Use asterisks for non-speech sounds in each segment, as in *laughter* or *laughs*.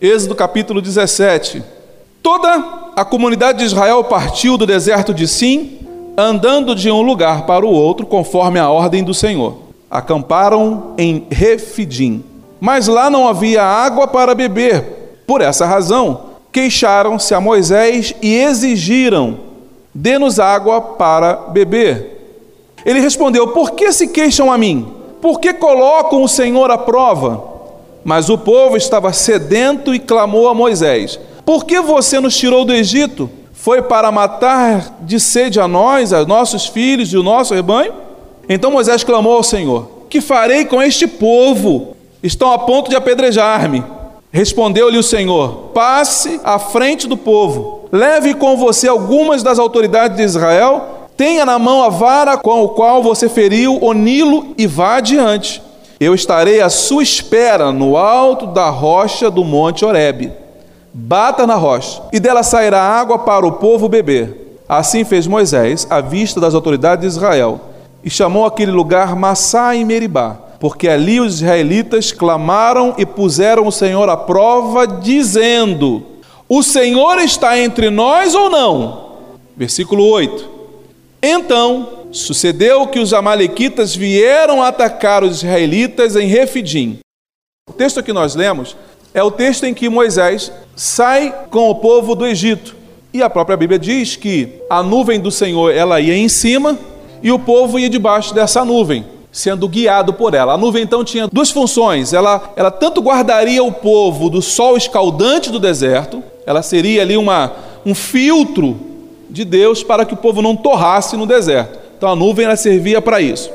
Êxodo capítulo 17. Toda a comunidade de Israel partiu do deserto de Sim, andando de um lugar para o outro, conforme a ordem do Senhor. Acamparam em Refidim. Mas lá não havia água para beber. Por essa razão, queixaram-se a Moisés e exigiram: dê-nos água para beber. Ele respondeu: Por que se queixam a mim? Por que colocam o Senhor à prova? Mas o povo estava sedento e clamou a Moisés: Por que você nos tirou do Egito? Foi para matar de sede a nós, a nossos filhos e o nosso rebanho? Então Moisés clamou ao Senhor: Que farei com este povo? Estão a ponto de apedrejar-me. Respondeu-lhe o Senhor: Passe à frente do povo, leve com você algumas das autoridades de Israel Tenha na mão a vara com a qual você feriu o Nilo e vá adiante. Eu estarei à sua espera no alto da rocha do monte Horebe. Bata na rocha, e dela sairá água para o povo beber. Assim fez Moisés à vista das autoridades de Israel, e chamou aquele lugar Massá em Meribá, porque ali os israelitas clamaram e puseram o Senhor à prova, dizendo: O Senhor está entre nós ou não? Versículo 8. Então sucedeu que os amalequitas vieram atacar os israelitas em Refidim. O texto que nós lemos é o texto em que Moisés sai com o povo do Egito. E a própria Bíblia diz que a nuvem do Senhor ela ia em cima e o povo ia debaixo dessa nuvem, sendo guiado por ela. A nuvem então tinha duas funções. Ela, ela tanto guardaria o povo do sol escaldante do deserto, ela seria ali uma, um filtro de Deus para que o povo não torrasse no deserto. Então a nuvem ela servia para isso.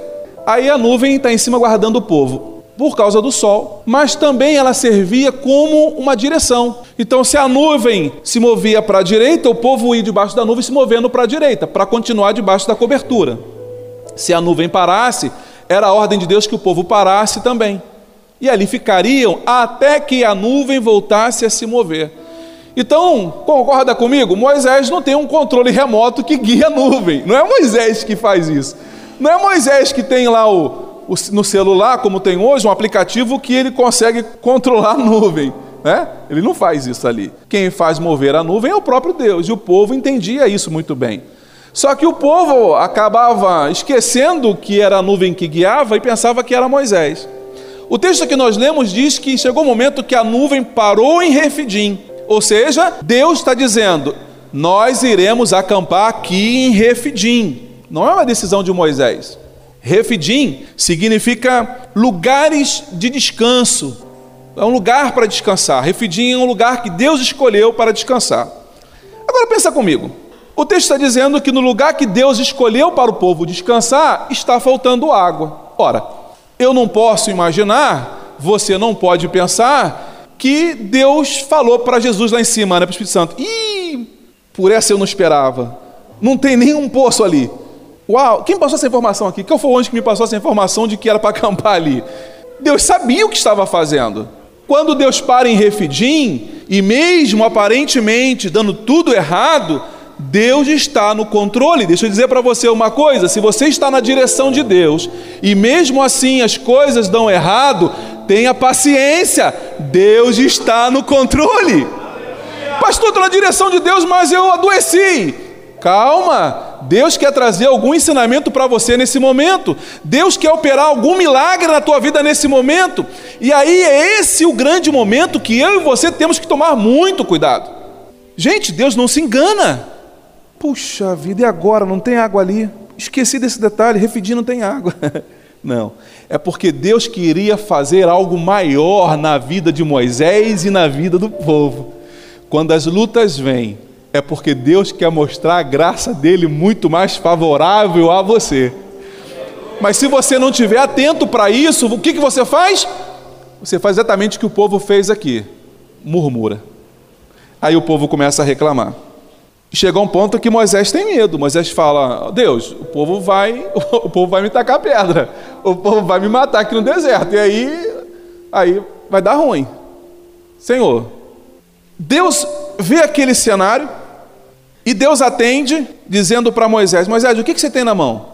Aí a nuvem está em cima guardando o povo por causa do sol, mas também ela servia como uma direção. Então, se a nuvem se movia para a direita, o povo ia debaixo da nuvem se movendo para a direita, para continuar debaixo da cobertura. Se a nuvem parasse, era a ordem de Deus que o povo parasse também. E ali ficariam até que a nuvem voltasse a se mover. Então, concorda comigo? Moisés não tem um controle remoto que guia a nuvem. Não é Moisés que faz isso. Não é Moisés que tem lá o, o, no celular, como tem hoje, um aplicativo que ele consegue controlar a nuvem. Né? Ele não faz isso ali. Quem faz mover a nuvem é o próprio Deus. E o povo entendia isso muito bem. Só que o povo acabava esquecendo que era a nuvem que guiava e pensava que era Moisés. O texto que nós lemos diz que chegou o um momento que a nuvem parou em Refidim. Ou seja, Deus está dizendo: nós iremos acampar aqui em Refidim. Não é uma decisão de Moisés. Refidim significa lugares de descanso. É um lugar para descansar. Refidim é um lugar que Deus escolheu para descansar. Agora pensa comigo. O texto está dizendo que no lugar que Deus escolheu para o povo descansar, está faltando água. Ora, eu não posso imaginar, você não pode pensar que Deus falou para Jesus lá em cima, né, para o Espírito Santo. Ih, por essa eu não esperava. Não tem nenhum poço ali. Uau, quem passou essa informação aqui? Qual foi onde que me passou essa informação de que era para acampar ali? Deus sabia o que estava fazendo. Quando Deus para em Refidim, e mesmo aparentemente dando tudo errado, Deus está no controle. Deixa eu dizer para você uma coisa: se você está na direção de Deus e mesmo assim as coisas dão errado, tenha paciência, Deus está no controle. Pastor, estou na direção de Deus, mas eu adoeci. Calma, Deus quer trazer algum ensinamento para você nesse momento. Deus quer operar algum milagre na tua vida nesse momento. E aí é esse o grande momento que eu e você temos que tomar muito cuidado. Gente, Deus não se engana. Puxa vida, e agora? Não tem água ali? Esqueci desse detalhe, Refidim não tem água. *laughs* Não, é porque Deus queria fazer algo maior na vida de Moisés e na vida do povo. Quando as lutas vêm, é porque Deus quer mostrar a graça dele muito mais favorável a você. Mas se você não estiver atento para isso, o que, que você faz? Você faz exatamente o que o povo fez aqui: murmura. Aí o povo começa a reclamar. Chega um ponto que Moisés tem medo. Moisés fala: Deus, o povo vai, *laughs* o povo vai me tacar pedra, o povo vai me matar aqui no deserto. E aí, aí vai dar ruim. Senhor, Deus vê aquele cenário e Deus atende, dizendo para Moisés: Moisés, o que, que você tem na mão?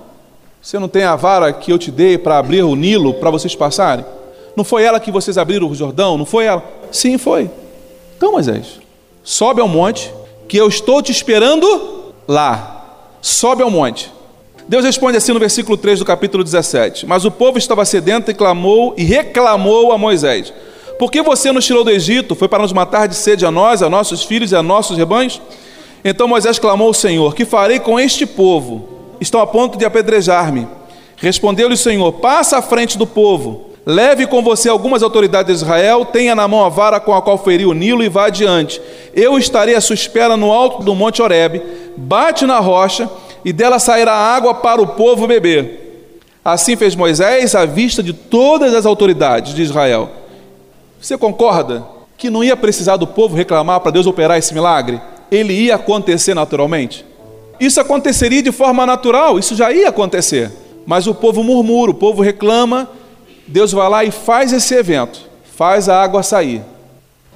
Você não tem a vara que eu te dei para abrir o Nilo para vocês passarem? Não foi ela que vocês abriram o Jordão? Não foi ela? Sim, foi. Então, Moisés, sobe ao monte, que eu estou te esperando lá. Sobe ao monte. Deus responde assim no versículo 3 do capítulo 17: Mas o povo estava sedento e clamou e reclamou a Moisés: Por que você nos tirou do Egito? Foi para nos matar de sede a nós, a nossos filhos e a nossos rebanhos? Então Moisés clamou ao Senhor: Que farei com este povo? Estão a ponto de apedrejar-me. Respondeu-lhe o Senhor: Passa à frente do povo. Leve com você algumas autoridades de Israel, tenha na mão a vara com a qual feriu o Nilo e vá adiante. Eu estarei à sua espera no alto do monte Horebe. Bate na rocha e dela sairá água para o povo beber. Assim fez Moisés à vista de todas as autoridades de Israel. Você concorda que não ia precisar do povo reclamar para Deus operar esse milagre? Ele ia acontecer naturalmente? Isso aconteceria de forma natural, isso já ia acontecer. Mas o povo murmura, o povo reclama, Deus vai lá e faz esse evento, faz a água sair.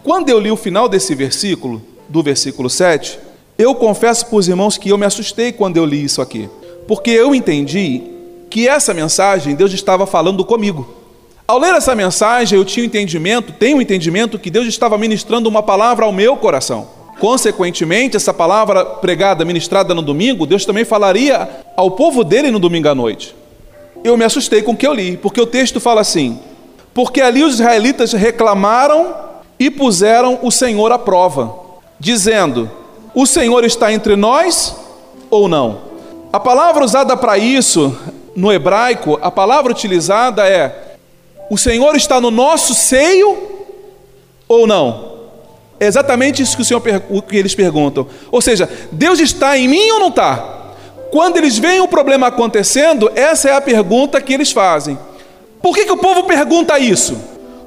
Quando eu li o final desse versículo, do versículo 7, eu confesso para os irmãos que eu me assustei quando eu li isso aqui, porque eu entendi que essa mensagem Deus estava falando comigo. Ao ler essa mensagem, eu tinha um entendimento, tenho um entendimento que Deus estava ministrando uma palavra ao meu coração. Consequentemente, essa palavra pregada, ministrada no domingo, Deus também falaria ao povo dele no domingo à noite. Eu me assustei com o que eu li, porque o texto fala assim: Porque ali os israelitas reclamaram e puseram o Senhor à prova, dizendo: o Senhor está entre nós ou não? A palavra usada para isso no hebraico, a palavra utilizada é: o Senhor está no nosso seio ou não? É exatamente isso que, o Senhor, que eles perguntam. Ou seja, Deus está em mim ou não está? Quando eles veem o problema acontecendo, essa é a pergunta que eles fazem. Por que, que o povo pergunta isso?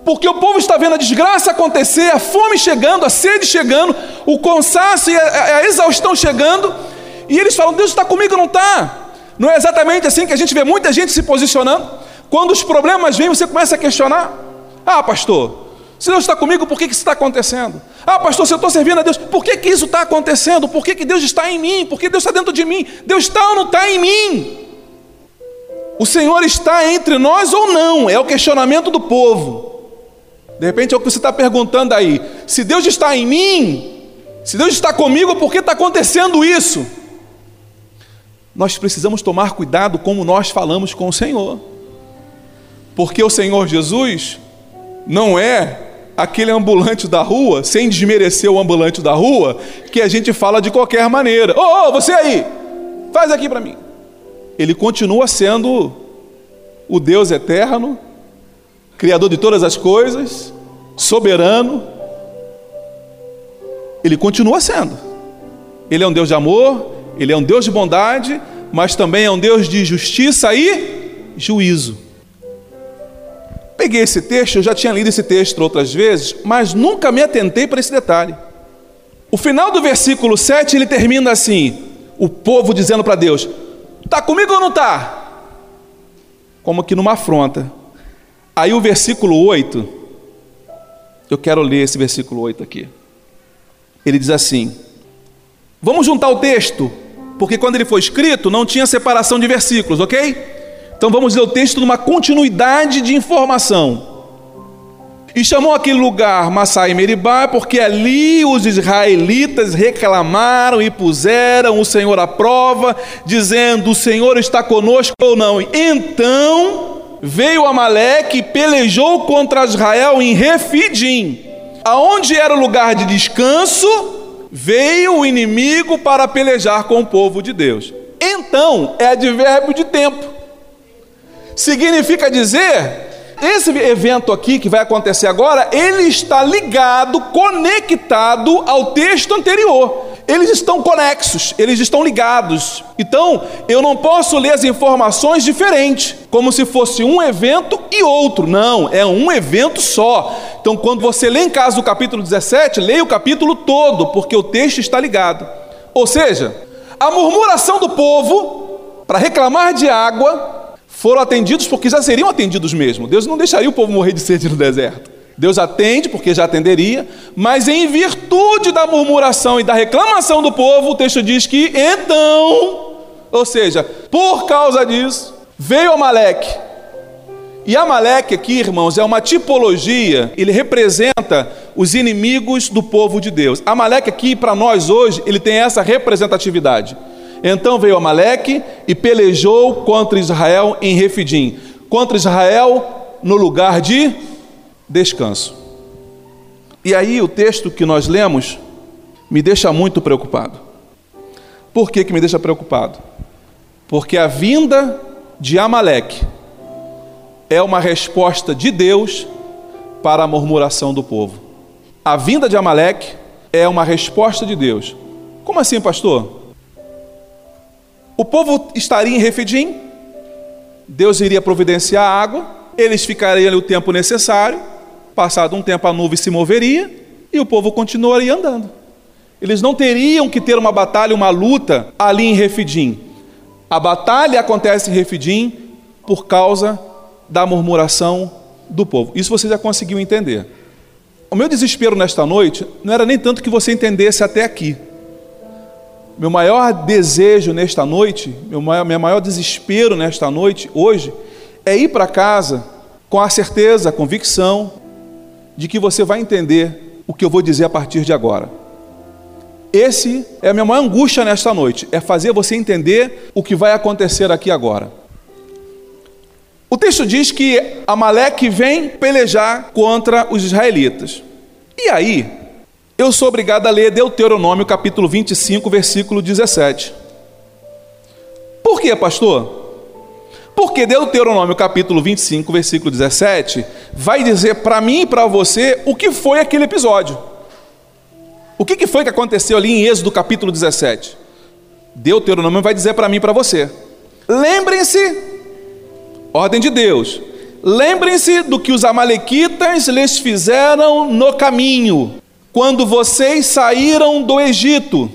Porque o povo está vendo a desgraça acontecer, a fome chegando, a sede chegando, o cansaço e a, a exaustão chegando, e eles falam: Deus está comigo não está? Não é exatamente assim que a gente vê muita gente se posicionando? Quando os problemas vêm, você começa a questionar: Ah, pastor, se Deus está comigo, por que, que isso está acontecendo? Ah, pastor, se eu estou servindo a Deus, por que, que isso está acontecendo? Por que, que Deus está em mim? Por que Deus está dentro de mim? Deus está ou não está em mim? O Senhor está entre nós ou não? É o questionamento do povo. De repente é o que você está perguntando aí. Se Deus está em mim, se Deus está comigo, por que está acontecendo isso? Nós precisamos tomar cuidado como nós falamos com o Senhor. Porque o Senhor Jesus não é aquele ambulante da rua, sem desmerecer o ambulante da rua, que a gente fala de qualquer maneira. Ô, oh, oh, você aí, faz aqui para mim. Ele continua sendo o Deus eterno, Criador de todas as coisas, soberano, ele continua sendo. Ele é um Deus de amor, ele é um Deus de bondade, mas também é um Deus de justiça e juízo. Peguei esse texto, eu já tinha lido esse texto outras vezes, mas nunca me atentei para esse detalhe. O final do versículo 7 ele termina assim: o povo dizendo para Deus: Está comigo ou não está? Como que numa afronta. Aí o versículo 8, eu quero ler esse versículo 8 aqui. Ele diz assim: Vamos juntar o texto, porque quando ele foi escrito não tinha separação de versículos, ok? Então vamos ler o texto numa continuidade de informação. E chamou aquele lugar Massai Meribá, porque ali os israelitas reclamaram e puseram o Senhor à prova, dizendo: O Senhor está conosco ou não. Então veio Amaleque e pelejou contra Israel em Refidim. Aonde era o lugar de descanso, veio o inimigo para pelejar com o povo de Deus. Então, é advérbio de tempo. Significa dizer, esse evento aqui que vai acontecer agora, ele está ligado, conectado ao texto anterior eles estão conexos, eles estão ligados. Então, eu não posso ler as informações diferentes, como se fosse um evento e outro. Não, é um evento só. Então, quando você lê em casa o capítulo 17, leia o capítulo todo, porque o texto está ligado. Ou seja, a murmuração do povo para reclamar de água foram atendidos porque já seriam atendidos mesmo. Deus não deixaria o povo morrer de sede no deserto. Deus atende, porque já atenderia, mas em virtude da murmuração e da reclamação do povo, o texto diz que então, ou seja, por causa disso, veio Amaleque E Amaleque aqui, irmãos, é uma tipologia, ele representa os inimigos do povo de Deus. Amaleque aqui, para nós hoje, ele tem essa representatividade. Então veio Amaleque e pelejou contra Israel em Refidim, contra Israel no lugar de descanso. E aí o texto que nós lemos me deixa muito preocupado. Por que, que me deixa preocupado? Porque a vinda de Amaleque é uma resposta de Deus para a murmuração do povo. A vinda de Amaleque é uma resposta de Deus. Como assim, pastor? O povo estaria em Refidim, Deus iria providenciar água, eles ficariam ali o tempo necessário, passado um tempo a nuvem se moveria e o povo continuaria andando. Eles não teriam que ter uma batalha, uma luta ali em Refidim. A batalha acontece em Refidim por causa da murmuração do povo. Isso você já conseguiu entender. O meu desespero nesta noite não era nem tanto que você entendesse até aqui. Meu maior desejo nesta noite, meu maior, meu maior desespero nesta noite, hoje, é ir para casa com a certeza, a convicção de que você vai entender o que eu vou dizer a partir de agora. Esse é a minha maior angústia nesta noite, é fazer você entender o que vai acontecer aqui agora. O texto diz que Amaleque vem pelejar contra os israelitas. E aí, eu sou obrigado a ler Deuteronômio capítulo 25, versículo 17. Por quê, pastor? Porque Deuteronômio capítulo 25, versículo 17, vai dizer para mim e para você o que foi aquele episódio. O que foi que aconteceu ali em Êxodo capítulo 17? Deuteronômio vai dizer para mim e para você. Lembrem-se, ordem de Deus, lembrem-se do que os amalequitas lhes fizeram no caminho quando vocês saíram do Egito.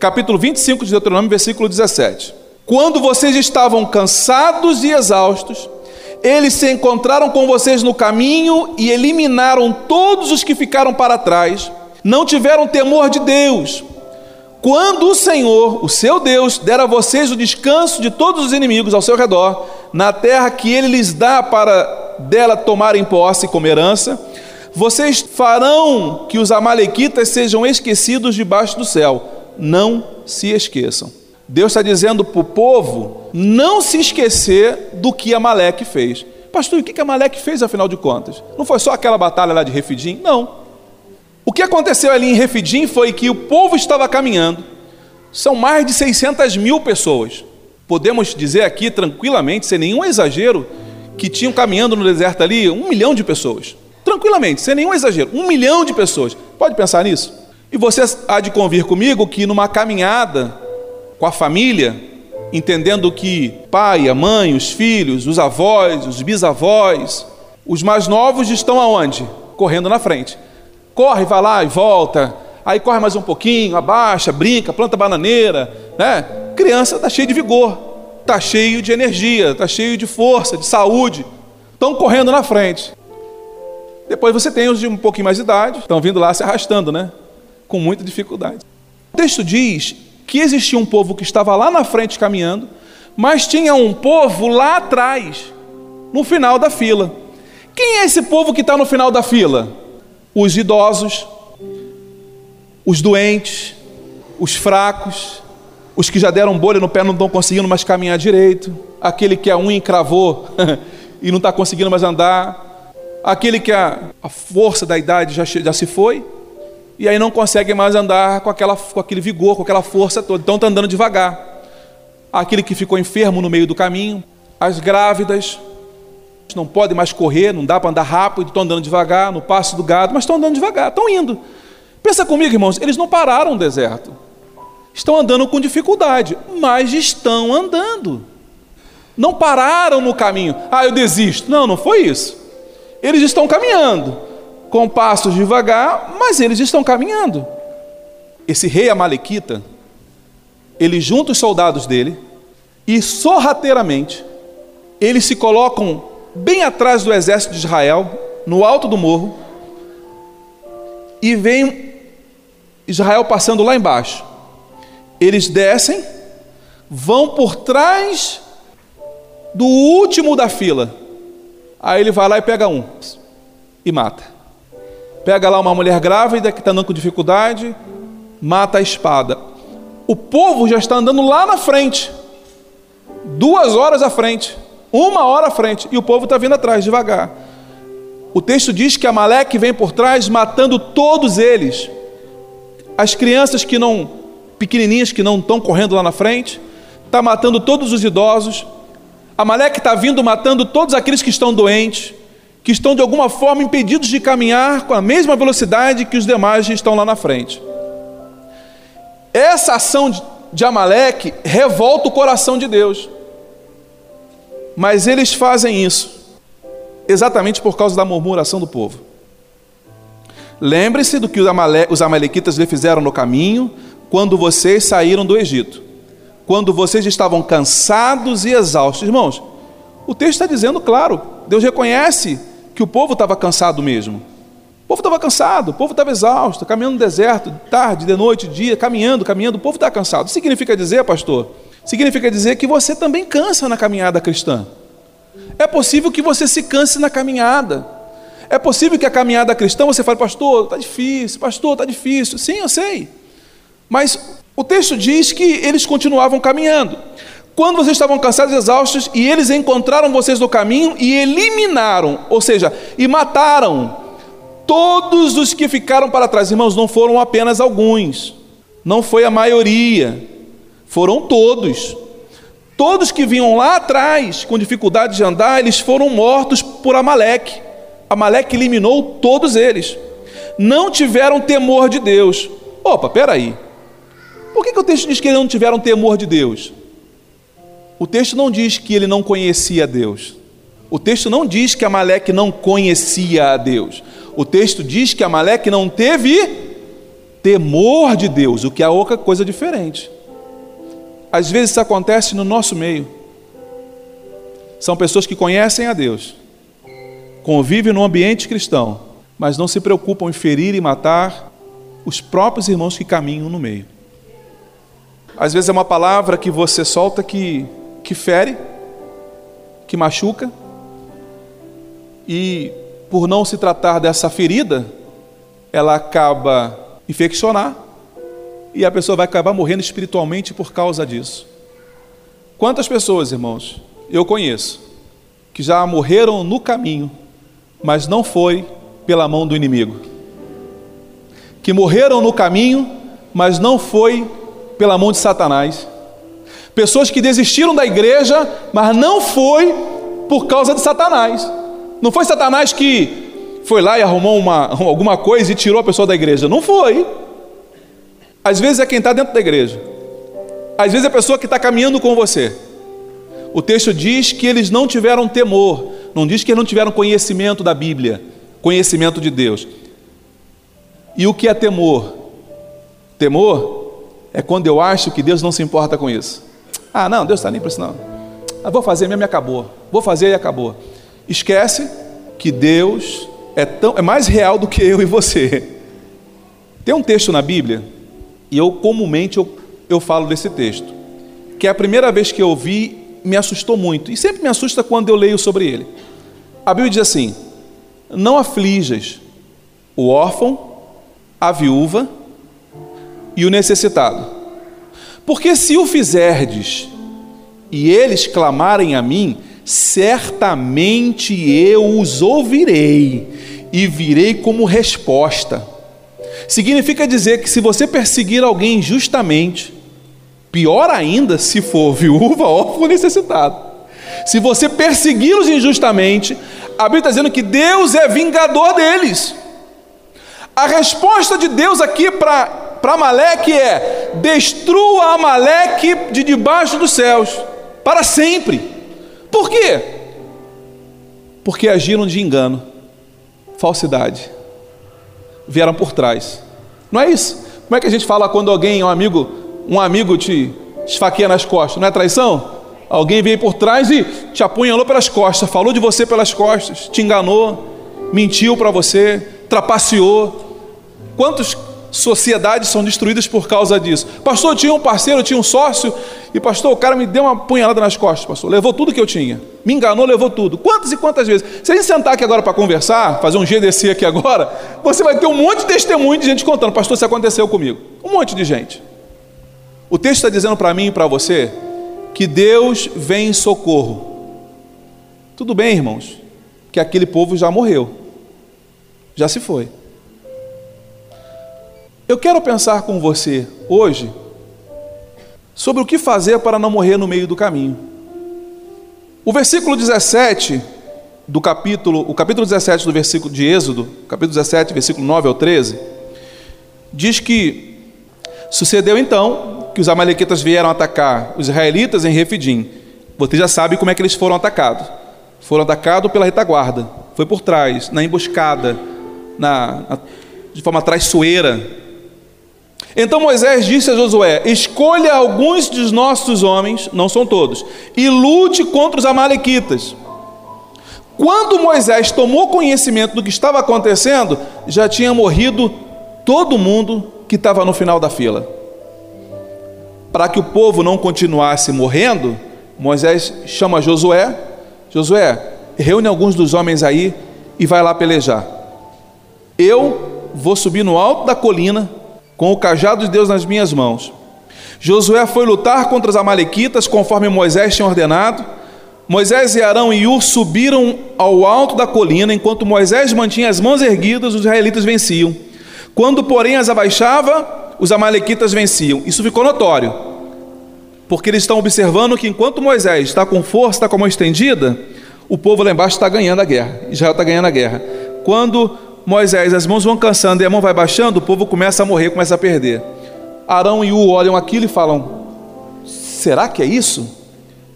Capítulo 25 de Deuteronômio, versículo 17. Quando vocês estavam cansados e exaustos, eles se encontraram com vocês no caminho e eliminaram todos os que ficaram para trás. Não tiveram temor de Deus. Quando o Senhor, o seu Deus, der a vocês o descanso de todos os inimigos ao seu redor, na terra que ele lhes dá para dela tomarem posse como herança, vocês farão que os Amalequitas sejam esquecidos debaixo do céu. Não se esqueçam. Deus está dizendo para o povo não se esquecer do que Amaleque fez. Pastor, o que Amaleque fez afinal de contas? Não foi só aquela batalha lá de Refidim? Não. O que aconteceu ali em Refidim foi que o povo estava caminhando. São mais de 600 mil pessoas. Podemos dizer aqui tranquilamente, sem nenhum exagero, que tinham caminhando no deserto ali um milhão de pessoas. Tranquilamente, sem nenhum exagero. Um milhão de pessoas. Pode pensar nisso? E você há de convir comigo que numa caminhada com a família, entendendo que pai, a mãe, os filhos, os avós, os bisavós, os mais novos estão aonde? Correndo na frente. Corre, vai lá e volta. Aí corre mais um pouquinho, abaixa, brinca, planta bananeira, né? Criança está cheia de vigor, está cheio de energia, está cheio de força, de saúde. Estão correndo na frente. Depois você tem os de um pouquinho mais de idade, estão vindo lá se arrastando, né? Com muita dificuldade. O texto diz que existia um povo que estava lá na frente caminhando, mas tinha um povo lá atrás, no final da fila. Quem é esse povo que está no final da fila? Os idosos, os doentes, os fracos, os que já deram bolha no pé não estão conseguindo mais caminhar direito, aquele que a unha encravou *laughs* e não está conseguindo mais andar, aquele que a, a força da idade já, já se foi, e aí não consegue mais andar com, aquela, com aquele vigor, com aquela força toda, então está andando devagar. Aquele que ficou enfermo no meio do caminho, as grávidas, não podem mais correr, não dá para andar rápido, estão andando devagar, no passo do gado, mas estão andando devagar, estão indo. Pensa comigo, irmãos, eles não pararam no deserto. Estão andando com dificuldade, mas estão andando. Não pararam no caminho. Ah, eu desisto. Não, não foi isso. Eles estão caminhando, com passos devagar, mas eles estão caminhando. Esse rei Amalequita, ele junta os soldados dele e sorrateiramente eles se colocam bem atrás do exército de Israel, no alto do morro, e vem Israel passando lá embaixo. Eles descem, vão por trás do último da fila Aí ele vai lá e pega um e mata. Pega lá uma mulher grávida que está andando com dificuldade, mata a espada. O povo já está andando lá na frente, duas horas à frente, uma hora à frente, e o povo está vindo atrás devagar. O texto diz que Amaleque vem por trás matando todos eles. As crianças que não, pequenininhas que não estão correndo lá na frente, está matando todos os idosos. Amaleque está vindo matando todos aqueles que estão doentes, que estão de alguma forma impedidos de caminhar com a mesma velocidade que os demais estão lá na frente. Essa ação de Amaleque revolta o coração de Deus. Mas eles fazem isso exatamente por causa da murmuração do povo. Lembre-se do que os amalequitas lhe fizeram no caminho quando vocês saíram do Egito, quando vocês estavam cansados e exaustos. Irmãos, o texto está dizendo claro, Deus reconhece que o povo estava cansado mesmo. O povo estava cansado, o povo estava exausto, caminhando no deserto, tarde, de noite, dia, caminhando, caminhando, o povo está cansado. Significa dizer, pastor? Significa dizer que você também cansa na caminhada cristã. É possível que você se canse na caminhada. É possível que a caminhada cristã você fale, pastor, está difícil, pastor, está difícil. Sim, eu sei. Mas o texto diz que eles continuavam caminhando. Quando vocês estavam cansados e exaustos, e eles encontraram vocês no caminho e eliminaram, ou seja, e mataram todos os que ficaram para trás. Irmãos, não foram apenas alguns, não foi a maioria, foram todos. Todos que vinham lá atrás com dificuldade de andar, eles foram mortos por Amaleque. Amaleque eliminou todos eles. Não tiveram temor de Deus. Opa, peraí. Por que, que o texto diz que eles não tiveram temor de Deus? O texto não diz que ele não conhecia Deus. O texto não diz que Amaleque não conhecia a Deus. O texto diz que Amaleque não teve temor de Deus, o que é outra coisa diferente. Às vezes isso acontece no nosso meio. São pessoas que conhecem a Deus, convivem no ambiente cristão, mas não se preocupam em ferir e matar os próprios irmãos que caminham no meio. Às vezes é uma palavra que você solta que, que fere, que machuca, e por não se tratar dessa ferida, ela acaba infeccionar e a pessoa vai acabar morrendo espiritualmente por causa disso. Quantas pessoas, irmãos, eu conheço que já morreram no caminho, mas não foi pela mão do inimigo. Que morreram no caminho, mas não foi pela mão de Satanás. Pessoas que desistiram da igreja, mas não foi por causa de Satanás. Não foi Satanás que foi lá e arrumou uma, *laughs* alguma coisa e tirou a pessoa da igreja. Não foi. Às vezes é quem está dentro da igreja. Às vezes é a pessoa que está caminhando com você. O texto diz que eles não tiveram temor, não diz que eles não tiveram conhecimento da Bíblia, conhecimento de Deus. E o que é temor? Temor é quando eu acho que Deus não se importa com isso. Ah, não, Deus está nem para isso não. Ah, vou fazer mesmo e acabou. Vou fazer e acabou. Esquece que Deus é, tão, é mais real do que eu e você. Tem um texto na Bíblia e eu comumente eu, eu falo desse texto, que é a primeira vez que eu vi, me assustou muito, e sempre me assusta quando eu leio sobre ele. A Bíblia diz assim: Não aflijas o órfão, a viúva e o necessitado, porque se o fizerdes e eles clamarem a mim, certamente eu os ouvirei e virei como resposta. Significa dizer que se você perseguir alguém injustamente, pior ainda se for viúva, órfão necessitado. Se você persegui-los injustamente, a Bíblia está dizendo que Deus é vingador deles. A resposta de Deus aqui para Amaleque é: destrua Amaleque de debaixo dos céus, para sempre. Por quê? Porque agiram de engano, falsidade vieram por trás. Não é isso? Como é que a gente fala quando alguém, um amigo, um amigo te esfaqueia nas costas? Não é traição? Alguém veio por trás e te apunhalou pelas costas, falou de você pelas costas, te enganou, mentiu para você, trapaceou. Quantos sociedades são destruídas por causa disso. Pastor, eu tinha um parceiro, eu tinha um sócio, e pastor, o cara me deu uma punhalada nas costas, pastor, levou tudo que eu tinha. Me enganou, levou tudo. Quantas e quantas vezes? Se a gente sentar aqui agora para conversar, fazer um GDC aqui agora, você vai ter um monte de testemunho de gente contando, pastor, isso aconteceu comigo. Um monte de gente. O texto está dizendo para mim e para você que Deus vem em socorro. Tudo bem, irmãos, que aquele povo já morreu, já se foi. Eu quero pensar com você hoje sobre o que fazer para não morrer no meio do caminho. O versículo 17 do capítulo, o capítulo 17 do versículo de Êxodo, capítulo 17, versículo 9 ao 13, diz que sucedeu então que os amalequitas vieram atacar os israelitas em Refidim. Você já sabe como é que eles foram atacados. Foram atacados pela retaguarda, foi por trás, na emboscada, na, na de forma traiçoeira, então Moisés disse a Josué: Escolha alguns dos nossos homens, não são todos, e lute contra os Amalequitas. Quando Moisés tomou conhecimento do que estava acontecendo, já tinha morrido todo mundo que estava no final da fila. Para que o povo não continuasse morrendo, Moisés chama Josué: Josué, reúne alguns dos homens aí e vai lá pelejar. Eu vou subir no alto da colina com o cajado de Deus nas minhas mãos. Josué foi lutar contra os Amalequitas, conforme Moisés tinha ordenado. Moisés e Arão e Ur subiram ao alto da colina, enquanto Moisés mantinha as mãos erguidas, os israelitas venciam. Quando, porém, as abaixava, os Amalequitas venciam. Isso ficou notório, porque eles estão observando que enquanto Moisés está com força, está com a mão estendida, o povo lá embaixo está ganhando a guerra. Israel está ganhando a guerra. Quando Moisés, as mãos vão cansando e a mão vai baixando, o povo começa a morrer, começa a perder. Arão e U olham aquilo e falam: será que é isso?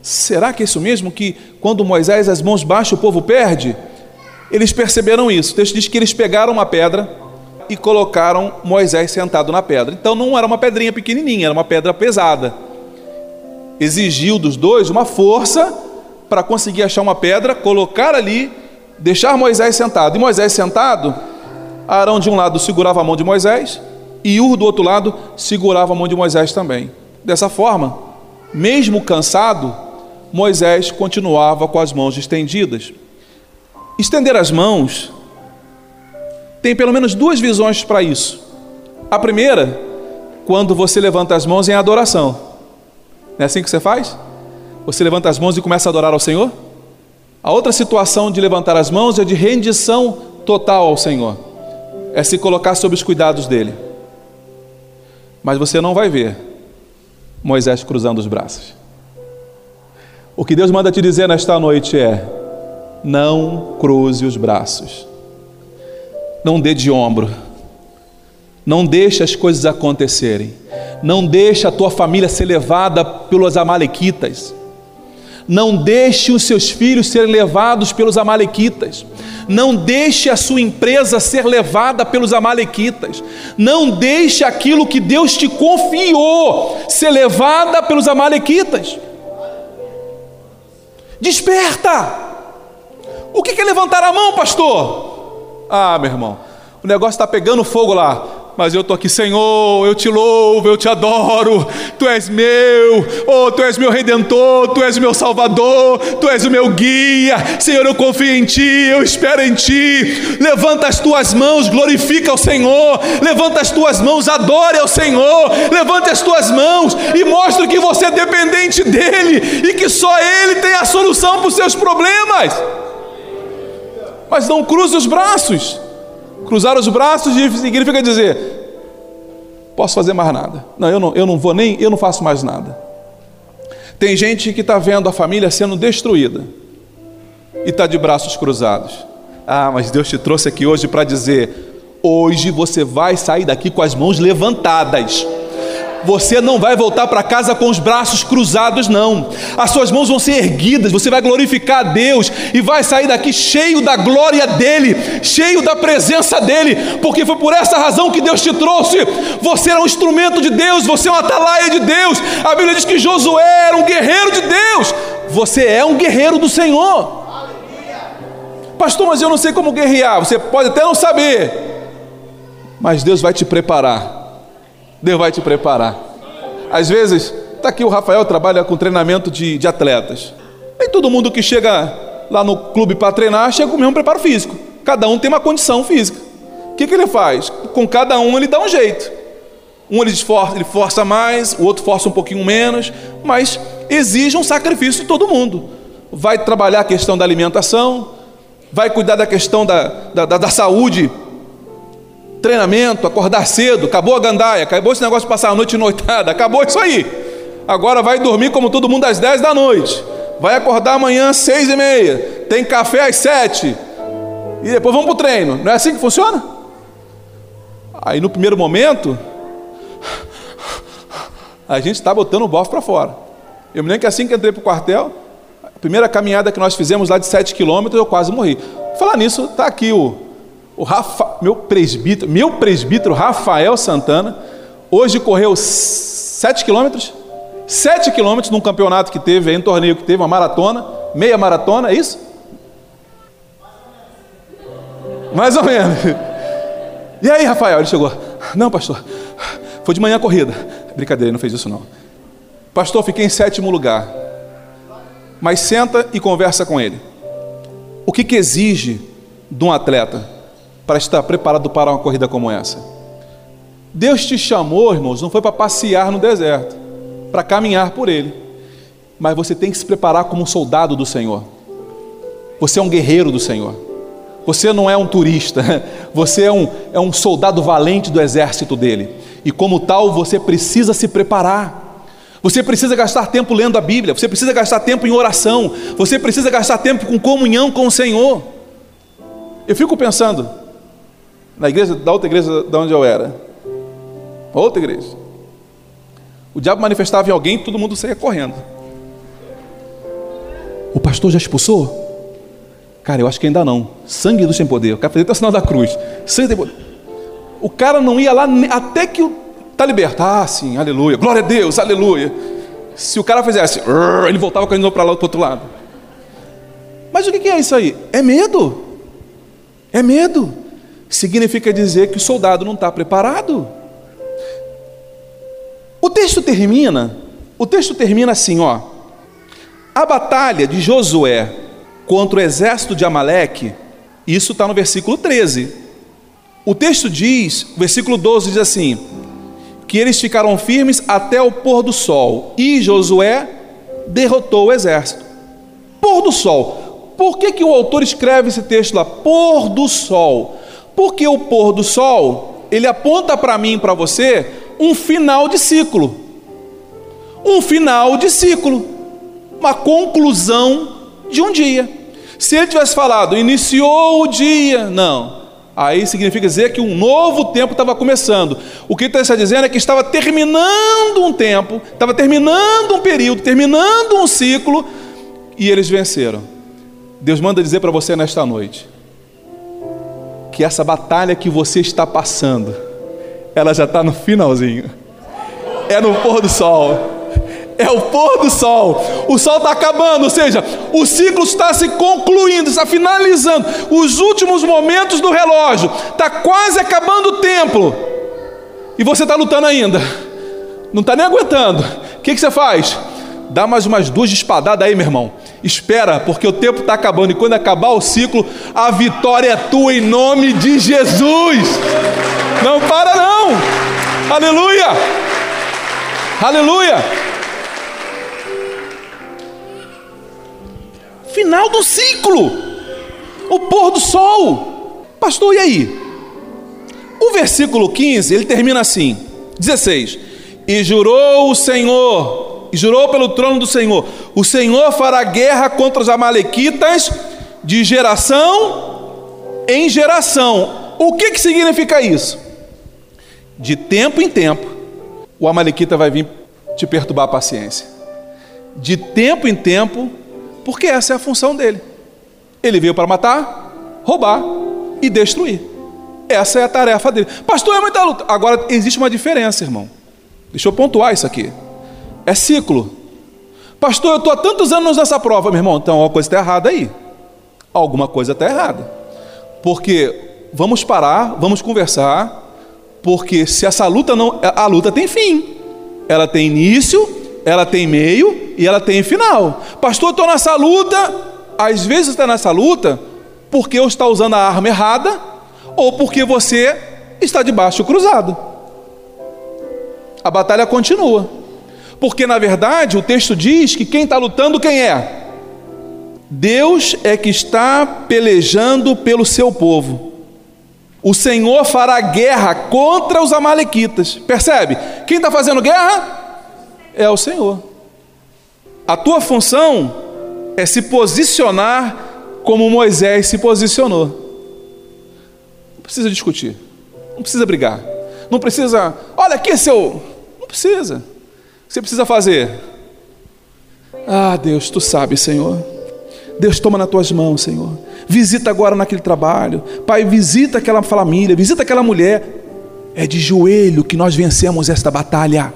Será que é isso mesmo? Que quando Moisés as mãos baixam, o povo perde? Eles perceberam isso. O texto diz que eles pegaram uma pedra e colocaram Moisés sentado na pedra. Então não era uma pedrinha pequenininha, era uma pedra pesada. Exigiu dos dois uma força para conseguir achar uma pedra, colocar ali deixar Moisés sentado. E Moisés sentado, Arão de um lado segurava a mão de Moisés e Ur do outro lado segurava a mão de Moisés também. Dessa forma, mesmo cansado, Moisés continuava com as mãos estendidas. Estender as mãos tem pelo menos duas visões para isso. A primeira, quando você levanta as mãos em adoração. Não é assim que você faz? Você levanta as mãos e começa a adorar ao Senhor? A outra situação de levantar as mãos é de rendição total ao Senhor, é se colocar sob os cuidados dele. Mas você não vai ver Moisés cruzando os braços. O que Deus manda te dizer nesta noite é: não cruze os braços, não dê de ombro, não deixe as coisas acontecerem, não deixe a tua família ser levada pelos amalequitas não deixe os seus filhos serem levados pelos Amalequitas. Não deixe a sua empresa ser levada pelos Amalequitas. Não deixe aquilo que Deus te confiou ser levada pelos Amalequitas. Desperta! O que é levantar a mão, pastor? Ah, meu irmão, o negócio está pegando fogo lá mas eu estou aqui, Senhor, eu te louvo, eu te adoro, Tu és meu, oh, Tu és meu redentor, Tu és meu salvador, Tu és o meu guia, Senhor, eu confio em Ti, eu espero em Ti. Levanta as tuas mãos, glorifica o Senhor, levanta as tuas mãos, adore ao Senhor, levanta as tuas mãos e mostra que você é dependente dEle e que só Ele tem a solução para os seus problemas. Mas não cruze os braços. Cruzar os braços significa dizer: posso fazer mais nada. Não, eu não, eu não vou nem, eu não faço mais nada. Tem gente que está vendo a família sendo destruída e está de braços cruzados. Ah, mas Deus te trouxe aqui hoje para dizer: hoje você vai sair daqui com as mãos levantadas. Você não vai voltar para casa com os braços cruzados, não. As suas mãos vão ser erguidas, você vai glorificar a Deus e vai sair daqui cheio da glória dEle, cheio da presença dEle, porque foi por essa razão que Deus te trouxe. Você é um instrumento de Deus, você é uma atalaia de Deus. A Bíblia diz que Josué era um guerreiro de Deus. Você é um guerreiro do Senhor. Pastor, mas eu não sei como guerrear. Você pode até não saber, Mas Deus vai te preparar. Deus vai te preparar. Às vezes, está aqui o Rafael trabalha com treinamento de, de atletas. Nem todo mundo que chega lá no clube para treinar chega com o mesmo preparo físico. Cada um tem uma condição física. O que, que ele faz? Com cada um ele dá um jeito. Um ele força, ele força mais, o outro força um pouquinho menos, mas exige um sacrifício de todo mundo. Vai trabalhar a questão da alimentação, vai cuidar da questão da, da, da, da saúde, treinamento, acordar cedo, acabou a gandaia, acabou esse negócio de passar a noite noitada, acabou isso aí. Agora vai dormir como todo mundo às 10 da noite. Vai acordar amanhã às 6 e meia. Tem café às 7. E depois vamos para o treino. Não é assim que funciona? Aí no primeiro momento, a gente está botando o bofe para fora. Eu me lembro que assim que entrei para o quartel, a primeira caminhada que nós fizemos lá de 7 quilômetros, eu quase morri. Falar nisso, está aqui o, o Rafa, meu presbítero, meu presbítero Rafael Santana, hoje correu 7 quilômetros, 7 quilômetros num campeonato que teve, um torneio que teve, uma maratona, meia maratona, é isso? Mais ou menos. E aí, Rafael, ele chegou. Não, pastor, foi de manhã a corrida. Brincadeira, não fez isso não. Pastor, fiquei em sétimo lugar. Mas senta e conversa com ele. O que, que exige de um atleta para estar preparado para uma corrida como essa? Deus te chamou, irmãos, não foi para passear no deserto, para caminhar por ele. Mas você tem que se preparar como um soldado do Senhor. Você é um guerreiro do Senhor. Você não é um turista, *laughs* você é um, é um soldado valente do exército dele. E como tal, você precisa se preparar. Você precisa gastar tempo lendo a Bíblia, você precisa gastar tempo em oração, você precisa gastar tempo com comunhão com o Senhor. Eu fico pensando, na igreja, da outra igreja de onde eu era, outra igreja, o diabo manifestava em alguém e todo mundo saía correndo. O pastor já expulsou? Cara, eu acho que ainda não. Sangue do sem poder. Eu quero fazer até o sinal da cruz. Sangue tem poder. O cara não ia lá até que está liberto. Ah, sim, aleluia. Glória a Deus, aleluia. Se o cara fizesse, ele voltava correndo para lá do outro lado. Mas o que é isso aí? É medo. É medo. Significa dizer que o soldado não está preparado. O texto termina, o texto termina assim, ó. A batalha de Josué contra o exército de Amaleque, isso está no versículo 13. O texto diz, versículo 12 diz assim: que eles ficaram firmes até o pôr do sol, e Josué derrotou o exército. Pôr do sol. Por que, que o autor escreve esse texto lá? Pôr do sol. Porque o pôr do sol, ele aponta para mim e para você um final de ciclo. Um final de ciclo. Uma conclusão de um dia. Se ele tivesse falado, iniciou o dia, não. Aí significa dizer que um novo tempo estava começando. O que está dizendo é que estava terminando um tempo, estava terminando um período, terminando um ciclo, e eles venceram. Deus manda dizer para você nesta noite que essa batalha que você está passando, ela já está no finalzinho. É no pôr do sol é o pôr do sol. O sol está acabando, ou seja, o ciclo está se concluindo, está finalizando. Os últimos momentos do relógio, está quase acabando o tempo. E você está lutando ainda, não está nem aguentando. O que, que você faz? Dá mais umas duas espadadas aí, meu irmão. Espera, porque o tempo está acabando e quando acabar o ciclo, a vitória é tua em nome de Jesus. Não para, não. Aleluia. Aleluia. Final do ciclo. O pôr do sol. Pastor, e aí? O versículo 15, ele termina assim: 16. E jurou o Senhor, e jurou pelo trono do Senhor: o Senhor fará guerra contra os Amalequitas de geração em geração. O que, que significa isso? De tempo em tempo, o Amalequita vai vir te perturbar a paciência. De tempo em tempo, porque essa é a função dele. Ele veio para matar, roubar e destruir. Essa é a tarefa dele. Pastor, é muita luta. Agora existe uma diferença, irmão. Deixa eu pontuar isso aqui. É ciclo. Pastor, eu estou há tantos anos nessa prova, meu irmão. Então, alguma coisa está errada aí. Alguma coisa está errada. Porque vamos parar, vamos conversar, Porque se essa luta não. A luta tem fim. Ela tem início, ela tem meio e ela tem final. Pastor, eu estou nessa luta. Às vezes está nessa luta porque eu está usando a arma errada ou porque você está debaixo cruzado. A batalha continua. Porque na verdade o texto diz que quem está lutando, quem é? Deus é que está pelejando pelo seu povo. O Senhor fará guerra contra os Amalequitas. Percebe? Quem está fazendo guerra? É o Senhor. A tua função é se posicionar como Moisés se posicionou. Não precisa discutir, não precisa brigar, não precisa, olha aqui seu. Não precisa. O que você precisa fazer? Ah, Deus, tu sabes, Senhor. Deus toma nas tuas mãos, Senhor. Visita agora naquele trabalho. Pai, visita aquela família, visita aquela mulher. É de joelho que nós vencemos esta batalha.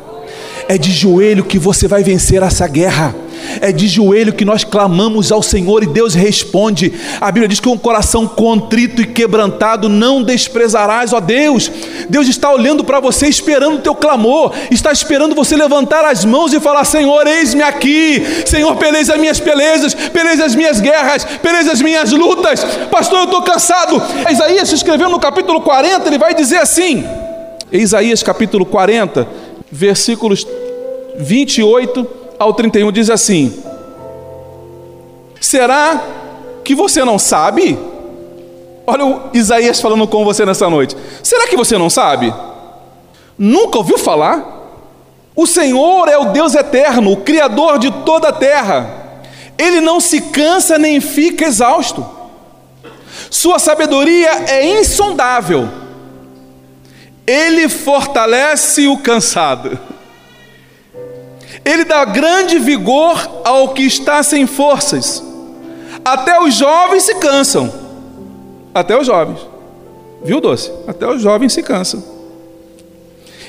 É de joelho que você vai vencer essa guerra. É de joelho que nós clamamos ao Senhor e Deus responde. A Bíblia diz que um coração contrito e quebrantado não desprezarás, ó Deus. Deus está olhando para você, esperando o teu clamor, está esperando você levantar as mãos e falar: Senhor, eis-me aqui. Senhor, peleja as minhas pelejas, peleja as minhas guerras, peleja as minhas lutas. Pastor, eu estou cansado. Isaías escreveu no capítulo 40, ele vai dizer assim: Isaías capítulo 40, versículos 28 ao 31 diz assim: Será que você não sabe? Olha o Isaías falando com você nessa noite. Será que você não sabe? Nunca ouviu falar? O Senhor é o Deus eterno, o Criador de toda a terra. Ele não se cansa nem fica exausto. Sua sabedoria é insondável. Ele fortalece o cansado. *laughs* Ele dá grande vigor ao que está sem forças. Até os jovens se cansam. Até os jovens. Viu, doce? Até os jovens se cansam.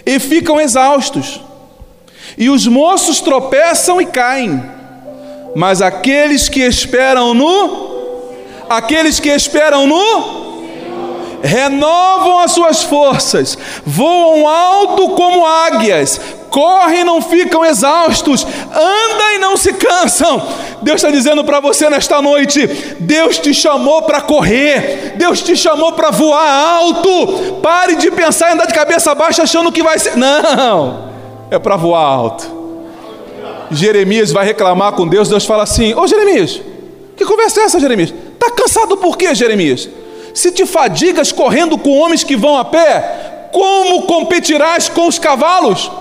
E ficam exaustos. E os moços tropeçam e caem. Mas aqueles que esperam no aqueles que esperam no renovam as suas forças, voam alto como águias, correm e não ficam exaustos, andam e não se cansam. Deus está dizendo para você nesta noite: Deus te chamou para correr, Deus te chamou para voar alto. Pare de pensar em andar de cabeça baixa achando que vai ser. Não, é para voar alto. Jeremias vai reclamar com Deus, Deus fala assim: Ô Jeremias, que conversa é essa, Jeremias? Está cansado por quê, Jeremias? Se te fadigas correndo com homens que vão a pé, como competirás com os cavalos?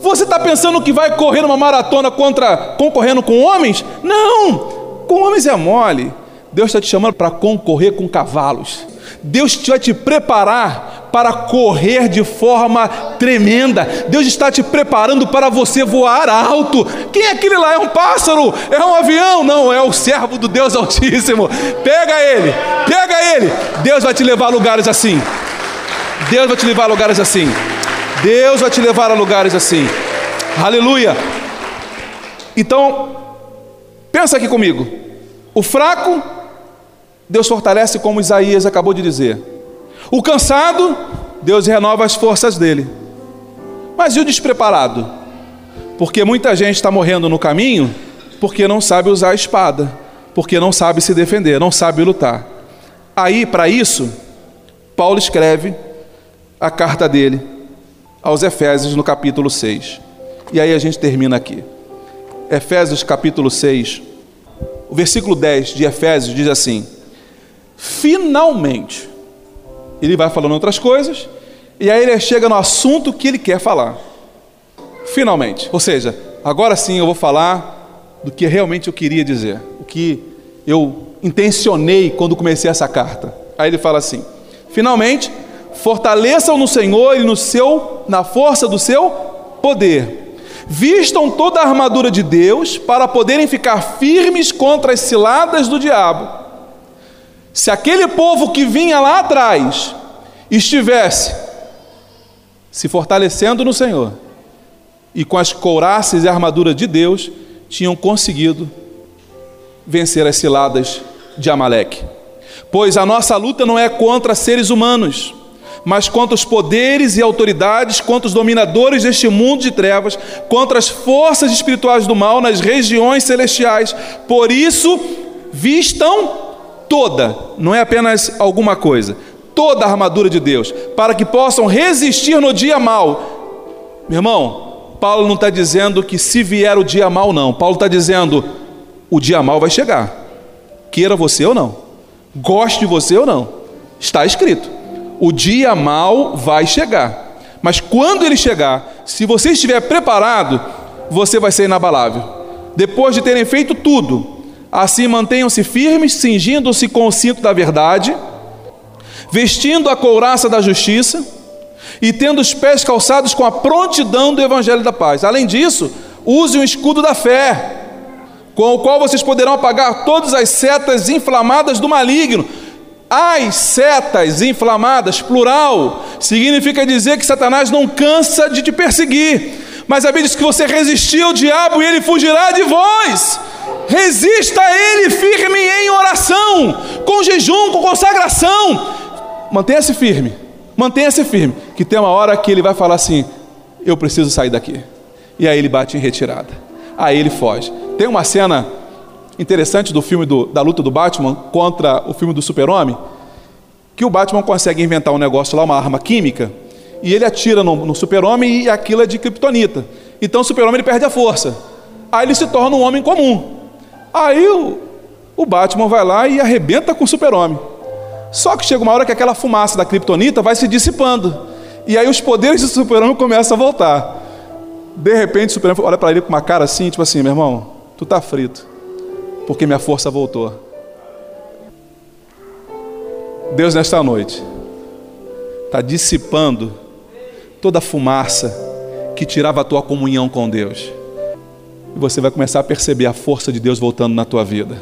Você está pensando que vai correr uma maratona contra concorrendo com homens? Não! Com homens é mole. Deus está te chamando para concorrer com cavalos. Deus vai te preparar para correr de forma tremenda. Deus está te preparando para você voar alto. Quem é aquele lá? É um pássaro? É um avião? Não, é o servo do Deus Altíssimo. Pega ele, pega ele. Deus vai te levar a lugares assim. Deus vai te levar a lugares assim. Deus vai te levar a lugares assim. Aleluia. Então, pensa aqui comigo. O fraco, Deus fortalece, como Isaías acabou de dizer. O cansado, Deus renova as forças dele. Mas e o despreparado? Porque muita gente está morrendo no caminho porque não sabe usar a espada, porque não sabe se defender, não sabe lutar. Aí, para isso, Paulo escreve a carta dele aos Efésios no capítulo 6. E aí a gente termina aqui. Efésios capítulo 6, o versículo 10 de Efésios diz assim: Finalmente, ele vai falando outras coisas, e aí ele chega no assunto que ele quer falar. Finalmente, ou seja, agora sim eu vou falar do que realmente eu queria dizer, o que eu intencionei quando comecei essa carta. Aí ele fala assim: Finalmente, fortaleçam no Senhor e no seu na força do seu poder. Vistam toda a armadura de Deus para poderem ficar firmes contra as ciladas do diabo. Se aquele povo que vinha lá atrás estivesse se fortalecendo no Senhor e com as couraças e armadura de Deus, tinham conseguido vencer as ciladas de Amaleque. Pois a nossa luta não é contra seres humanos, mas contra os poderes e autoridades, contra os dominadores deste mundo de trevas, contra as forças espirituais do mal nas regiões celestiais. Por isso, vistam toda, não é apenas alguma coisa, toda a armadura de Deus, para que possam resistir no dia mal. Meu irmão, Paulo não está dizendo que se vier o dia mal, não. Paulo está dizendo: o dia mal vai chegar, queira você ou não, goste você ou não, está escrito. O dia mal vai chegar, mas quando ele chegar, se você estiver preparado, você vai ser inabalável. Depois de terem feito tudo, assim mantenham-se firmes, cingindo-se com o cinto da verdade vestindo a couraça da justiça e tendo os pés calçados com a prontidão do evangelho da paz. Além disso, use o escudo da fé, com o qual vocês poderão apagar todas as setas inflamadas do maligno. As setas inflamadas, plural, significa dizer que Satanás não cansa de te perseguir. Mas a Bíblia diz que você resistiu ao diabo e ele fugirá de vós. Resista a ele firme em oração, com jejum, com consagração mantenha-se firme, mantenha-se firme, que tem uma hora que ele vai falar assim: eu preciso sair daqui. E aí ele bate em retirada. Aí ele foge. Tem uma cena interessante do filme do, da luta do Batman contra o filme do Super-Homem, que o Batman consegue inventar um negócio lá, uma arma química, e ele atira no, no Super-Homem e aquilo é de kryptonita. Então o Super-Homem perde a força. Aí ele se torna um homem comum. Aí o, o Batman vai lá e arrebenta com o Super-Homem. Só que chega uma hora que aquela fumaça da criptonita vai se dissipando. E aí os poderes do super-homem começam a voltar. De repente o super-homem olha para ele com uma cara assim, tipo assim, meu irmão, tu tá frito. Porque minha força voltou. Deus nesta noite está dissipando toda a fumaça que tirava a tua comunhão com Deus. E você vai começar a perceber a força de Deus voltando na tua vida.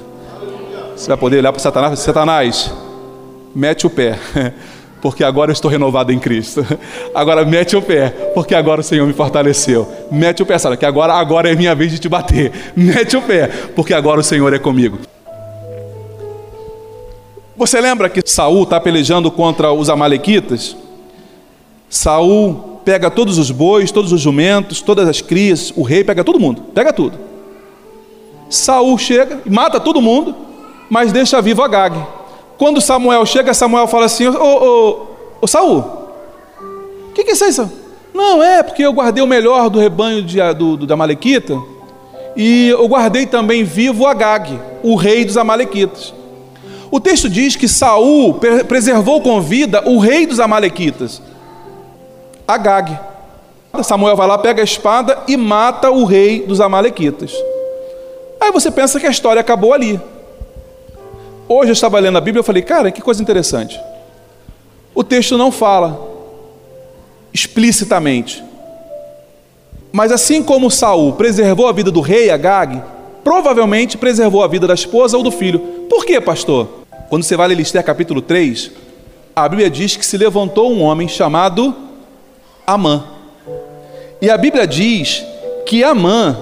Você vai poder olhar para Satanás e Satanás, mete o pé, *laughs* porque agora eu estou renovado em Cristo. *laughs* Agora mete o pé, porque agora o Senhor me fortaleceu. Mete o pé, sabe? Que agora, agora é minha vez de te bater. *laughs* Mete o pé, porque agora o Senhor é comigo. Você lembra que Saul está pelejando contra os amalequitas? Saul pega todos os bois, todos os jumentos, todas as crias, o rei pega todo mundo, pega tudo. Saul chega e mata todo mundo, mas deixa vivo Agag. Quando Samuel chega, Samuel fala assim: Ô, ô, ô Saul, o que, que é isso? Não, é porque eu guardei o melhor do rebanho de, do, do, da Malequita e eu guardei também vivo Agag, o rei dos Amalequitas. O texto diz que Saul preservou com vida o rei dos Amalequitas, Agag. Samuel vai lá, pega a espada e mata o rei dos Amalequitas. Aí você pensa que a história acabou ali. Hoje eu estava lendo a Bíblia e falei, cara, que coisa interessante. O texto não fala explicitamente. Mas assim como Saul preservou a vida do rei Agag, provavelmente preservou a vida da esposa ou do filho. Por quê, pastor? Quando você vai ler Lister capítulo 3, a Bíblia diz que se levantou um homem chamado Amã. E a Bíblia diz que Amã,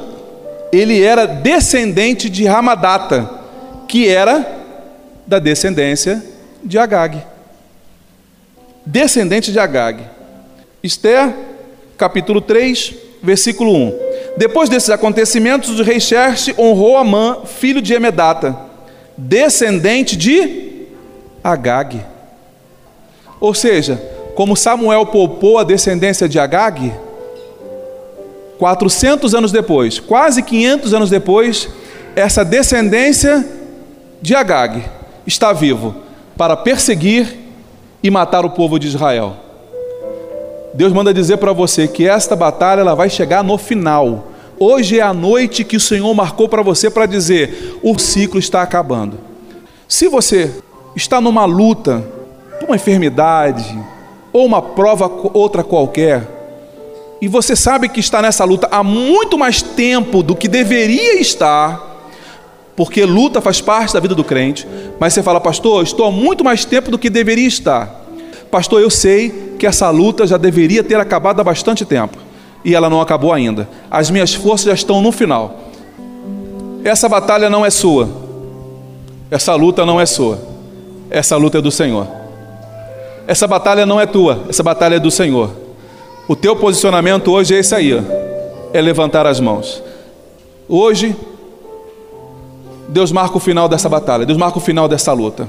ele era descendente de Ramadata, que era da descendência de Agag. Descendente de Agag. Esther, capítulo 3, versículo 1. Depois desses acontecimentos, o rei Xerxes honrou Amã, filho de Emedata, descendente de Agag. Ou seja, como Samuel poupou a descendência de Agag, 400 anos depois, quase 500 anos depois, essa descendência de Agag está vivo para perseguir e matar o povo de Israel. Deus manda dizer para você que esta batalha ela vai chegar no final. Hoje é a noite que o Senhor marcou para você para dizer: o ciclo está acabando. Se você está numa luta, uma enfermidade ou uma prova outra qualquer, e você sabe que está nessa luta há muito mais tempo do que deveria estar, porque luta faz parte da vida do crente, mas você fala, pastor, estou há muito mais tempo do que deveria estar. Pastor, eu sei que essa luta já deveria ter acabado há bastante tempo e ela não acabou ainda. As minhas forças já estão no final. Essa batalha não é sua, essa luta não é sua, essa luta é do Senhor. Essa batalha não é tua, essa batalha é do Senhor. O teu posicionamento hoje é esse aí, ó, é levantar as mãos. Hoje, Deus marca o final dessa batalha, Deus marca o final dessa luta.